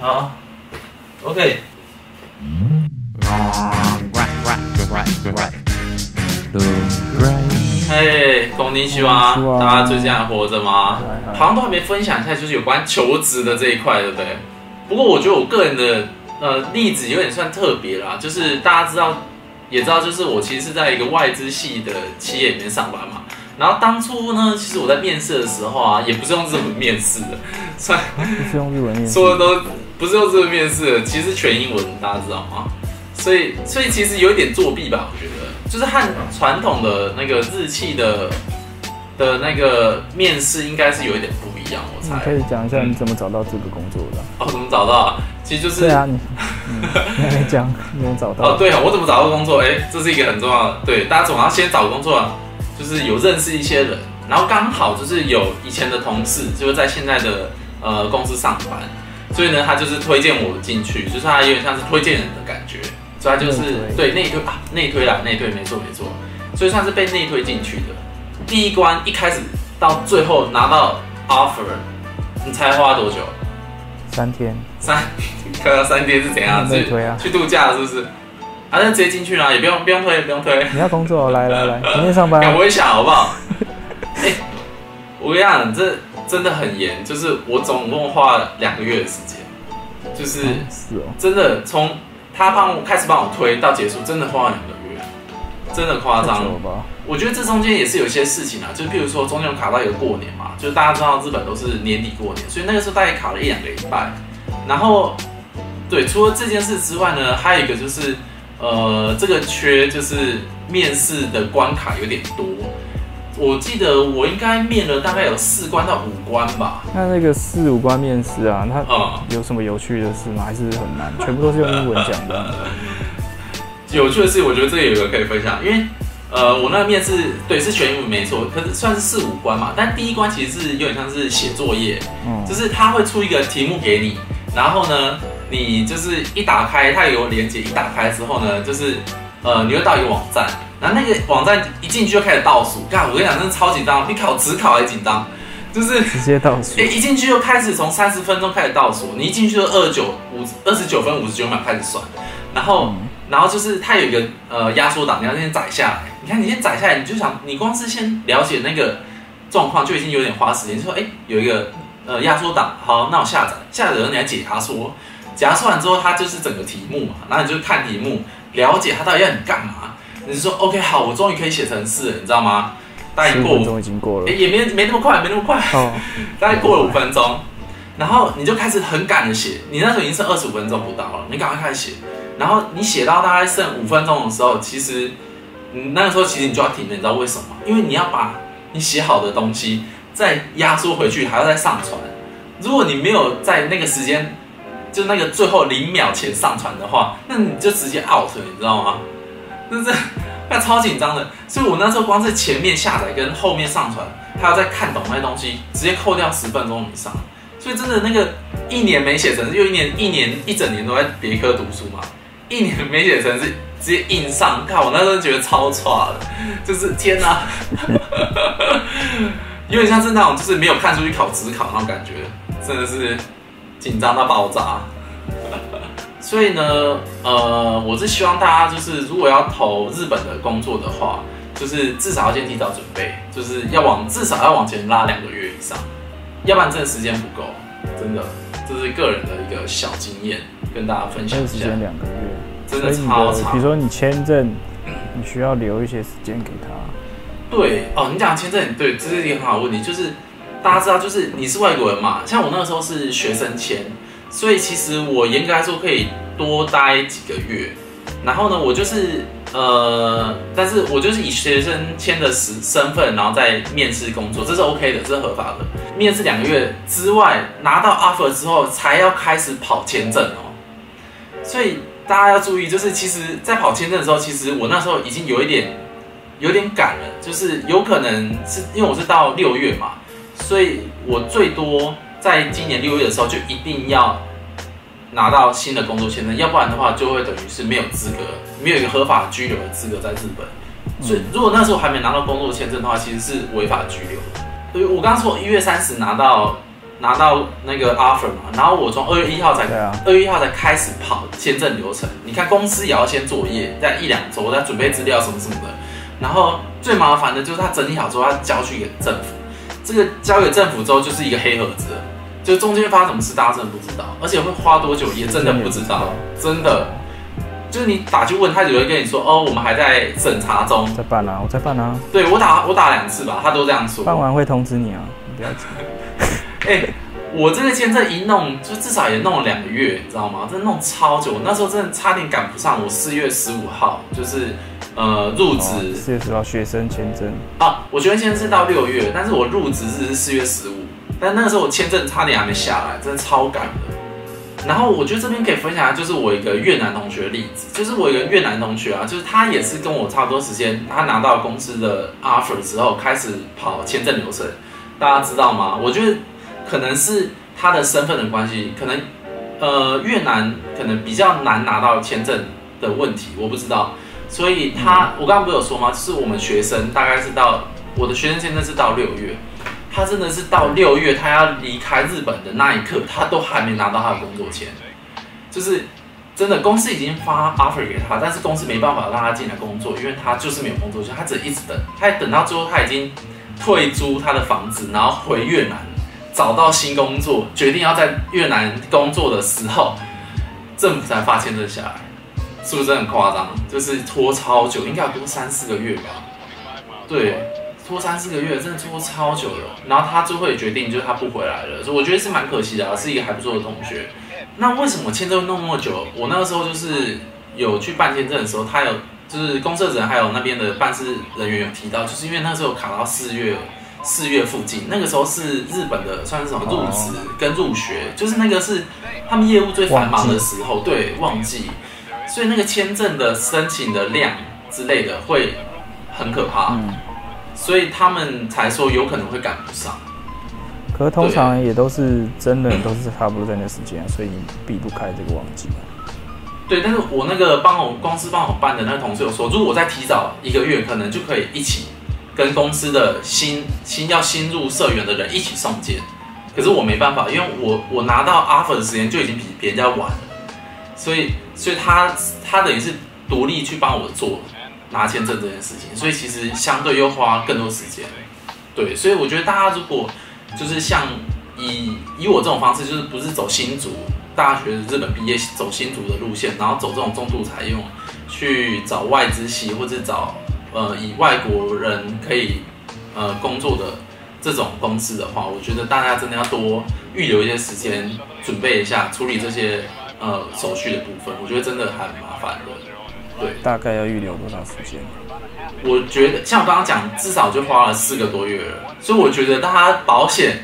好，OK。嘿，こんにちは，大家最近还活着吗？好像都还没分享一下，就是有关求职的这一块，对不对？不过我觉得我个人的呃例子有点算特别啦，就是大家知道也知道，就是我其实是在一个外资系的企业里面上班嘛。然后当初呢，其实我在面试的时候啊，也不是用日文面试的，算不是用日文面试，说的都 不是用这个面试的，其实全英文，大家知道吗？所以，所以其实有一点作弊吧，我觉得，就是和传统的那个日企的的那个面试应该是有一点不一样，我猜。你可以讲一下你怎么找到这个工作的？哦，怎么找到啊？其实就是对啊，你 讲你怎么找到？哦，对啊，我怎么找到工作？哎，这是一个很重要的，对，大家总要先找工作啊，就是有认识一些人，然后刚好就是有以前的同事，就是在现在的呃公司上班，所以呢，他就是推荐我进去，就是他有点像是推荐人的感觉。所以他就是对内推啊，内推啦，内推没错没错，所以算是被内推进去的。第一关一开始到最后拿到 offer，你猜花多久？三天。三，看到三天是怎样？内推啊？去度假是不是？啊，那直接进去啦，也不用不用推，不用推。你要工作，来来来，明天上班。我一下好不好？哎、欸，我跟你讲，这真的很严，就是我总共花了两个月的时间，就是真的从。他帮我开始帮我推到结束，真的花了两个月，真的夸张。我觉得这中间也是有一些事情啊，就譬如说中间有卡到一个过年嘛，就是大家知道日本都是年底过年，所以那个时候大概卡了一两个礼拜。然后，对，除了这件事之外呢，还有一个就是，呃，这个缺就是面试的关卡有点多。我记得我应该面了大概有四关到五关吧。那那个四五关面试啊，它有什么有趣的事吗？还是很难，全部都是用英文讲的。有趣的事，我觉得这里有一个可以分享，因为呃，我那个面试对是全英文没错，可是算是四五关嘛。但第一关其实是有点像是写作业，嗯，就是他会出一个题目给你，然后呢，你就是一打开，它有连接，一打开之后呢，就是呃，你会到一个网站。然后那个网站一进去就开始倒数，干，我跟你讲，真的超紧张，比考只考还紧张，就是直接倒数。哎，一进去就开始从三十分钟开始倒数，你一进去就二十九五二十九分五十九秒开始算，然后、嗯、然后就是它有一个呃压缩档，你要先载下来。你看你先载下来，你就想你光是先了解那个状况就已经有点花时间。就说哎，有一个呃压缩档，好，那我下载，下载的时候你来解压缩，解压缩完之后它就是整个题目嘛，然后你就看题目，了解他到底要你干嘛。你是说 OK 好，我终于可以写程式了，你知道吗？大概过五分钟已经过了，哎，也没没那么快，没那么快。哦，大概过了五分钟，然后你就开始很赶的写。你那时候已经剩二十五分钟不到了，你赶快开始写。然后你写到大概剩五分钟的时候，其实你那个时候其实你就要停了，你知道为什么？因为你要把你写好的东西再压缩回去，还要再上传。如果你没有在那个时间，就那个最后零秒前上传的话，那你就直接 out，你知道吗？就是 那超紧张的，所以我那时候光是前面下载跟后面上传，还要再看懂那些东西，直接扣掉十分钟以上。所以真的那个一年没写成，又一年一年一整年都在别科读书嘛，一年没写成是直接硬上，看我那时候觉得超差的，就是天哪，有点像是那种就是没有看书去考指考那种感觉，真的是紧张到爆炸。所以呢，呃，我是希望大家就是，如果要投日本的工作的话，就是至少要先提早准备，就是要往至少要往前拉两个月以上，要不然这个时间不够，真的，这是个人的一个小经验，跟大家分享一下。时间两个月，真的超长。比如说你签证，你需要留一些时间给他。对哦，你讲签证，对，这是一个很好的问题，就是大家知道，就是你是外国人嘛，像我那个时候是学生签。所以其实我严格来说可以多待几个月，然后呢，我就是呃，但是我就是以学生签的身身份，然后再面试工作，这是 OK 的，这是合法的。面试两个月之外，拿到 offer 之后才要开始跑签证哦。所以大家要注意，就是其实，在跑签证的时候，其实我那时候已经有一点有点赶了，就是有可能是因为我是到六月嘛，所以我最多。在今年六月的时候，就一定要拿到新的工作签证，要不然的话，就会等于是没有资格，没有一个合法居留的资格在日本。所以，如果那时候还没拿到工作签证的话，其实是违法居留的。所以我刚刚说一月三十拿到拿到那个 offer 嘛，然后我从二月一号才二月一号才开始跑签证流程。你看公司也要先作业，在一两周在准备资料什么什么的。然后最麻烦的就是他整理好之后要交去给政府，这个交给政府之后就是一个黑盒子，就中间发生什么事大家真的不知道，而且会花多久也真的不知道，真的。就是你打去问他，只会跟你说哦，我们还在审查中，在办啊，我在办啊。对我打我打两次吧，他都这样说。办完会通知你啊，你不要急。哎、欸，我这个签证一弄，就至少也弄了两个月，你知道吗？真的弄超久，我那时候真的差点赶不上。我四月十五号就是呃入职，四月十五号学生签证啊，我学生签证是到六月，但是我入职日是四月十五，但那个时候我签证差点还没下来，真的超赶的。然后我觉得这边可以分享的就是我一个越南同学的例子，就是我一个越南同学啊，就是他也是跟我差不多时间，他拿到公司的 offer 之后开始跑签证流程，大家知道吗？我觉得可能是他的身份的关系，可能呃越南可能比较难拿到签证的问题，我不知道，所以他我刚刚不是有说吗？就是我们学生大概是到我的学生签证是到六月。他真的是到六月，他要离开日本的那一刻，他都还没拿到他的工作签。就是真的，公司已经发 offer 给他，但是公司没办法让他进来工作，因为他就是没有工作签，他只一直等。他等到最后，他已经退租他的房子，然后回越南找到新工作，决定要在越南工作的时候，政府才发签证下来，是不是很夸张？就是拖超久，应该要拖三四个月吧？对。拖三四个月，真的拖超久了。然后他最后也决定，就是他不回来了。所以我觉得是蛮可惜的啊，是一个还不错的同学。那为什么签证弄那么久？我那个时候就是有去办签证的时候，他有就是公社的人还有那边的办事人员有提到，就是因为那时候卡到四月四月附近，那个时候是日本的算是什么入职跟入学，就是那个是他们业务最繁忙的时候，对，旺季，所以那个签证的申请的量之类的会很可怕。嗯所以他们才说有可能会赶不上，可是通常也都是真的都是差不多在那时间，所以你避不开这个旺季。对，但是我那个帮我公司帮我办的那个同事有说，如果我再提早一个月，可能就可以一起跟公司的新新要新入社员的人一起送件。可是我没办法，因为我我拿到 offer 的时间就已经比别人家晚了，所以所以他他等于是独立去帮我做。拿签证这件事情，所以其实相对又花更多时间，对，所以我觉得大家如果就是像以以我这种方式，就是不是走新竹大学日本毕业走新竹的路线，然后走这种中途采用去找外资系或者找呃以外国人可以呃工作的这种公司的话，我觉得大家真的要多预留一些时间准备一下处理这些呃手续的部分，我觉得真的还蛮麻烦的。对，大概要预留多少时间？我觉得像我刚刚讲，至少就花了四个多月了，所以我觉得大家保险，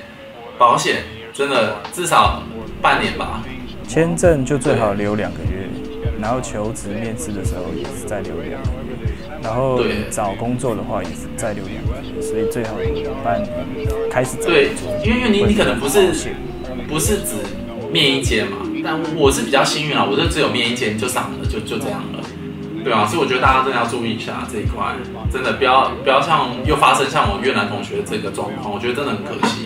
保险真的至少半年吧。签证就最好留两个月，然后求职面试的时候也是再留两个月，然后找工作的话也是再留两个月，所以最好半年开始找。对，因为因为你你可能不是不是只面一间嘛，但我是比较幸运啊，我就只有面一间就上了，就就这样了。对啊，所以我觉得大家真的要注意一下这一块，真的不要不要像又发生像我越南同学这个状况，我觉得真的很可惜。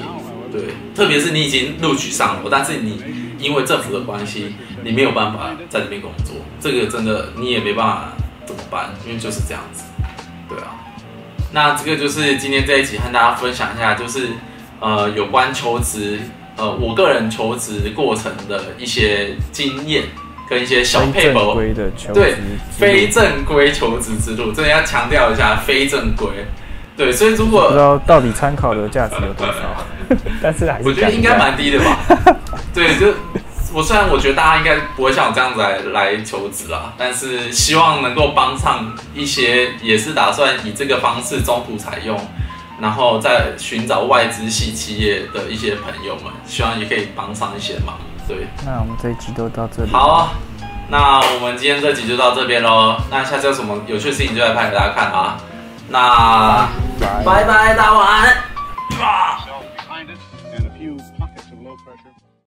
对，特别是你已经录取上了，但是你因为政府的关系，你没有办法在这边工作，这个真的你也没办法怎么办，因为就是这样子。对啊，那这个就是今天这一集和大家分享一下，就是呃有关求职，呃我个人求职过程的一些经验。跟一些小配合，对，非正规求职之路，这里要强调一下非正规。对，所以如果不知道到底参考的价值有多少，但是还是我觉得应该蛮低的吧。对，就我虽然我觉得大家应该不会像我这样子来来求职啦，但是希望能够帮上一些也是打算以这个方式中途采用，然后再寻找外资系企业的一些朋友们，希望也可以帮上一些忙。对，那我们这一集就到这里。好，啊那我们今天这集就到这边喽。那下次有什么有趣的事情就来拍给大家看啊。那拜拜，大家晚安。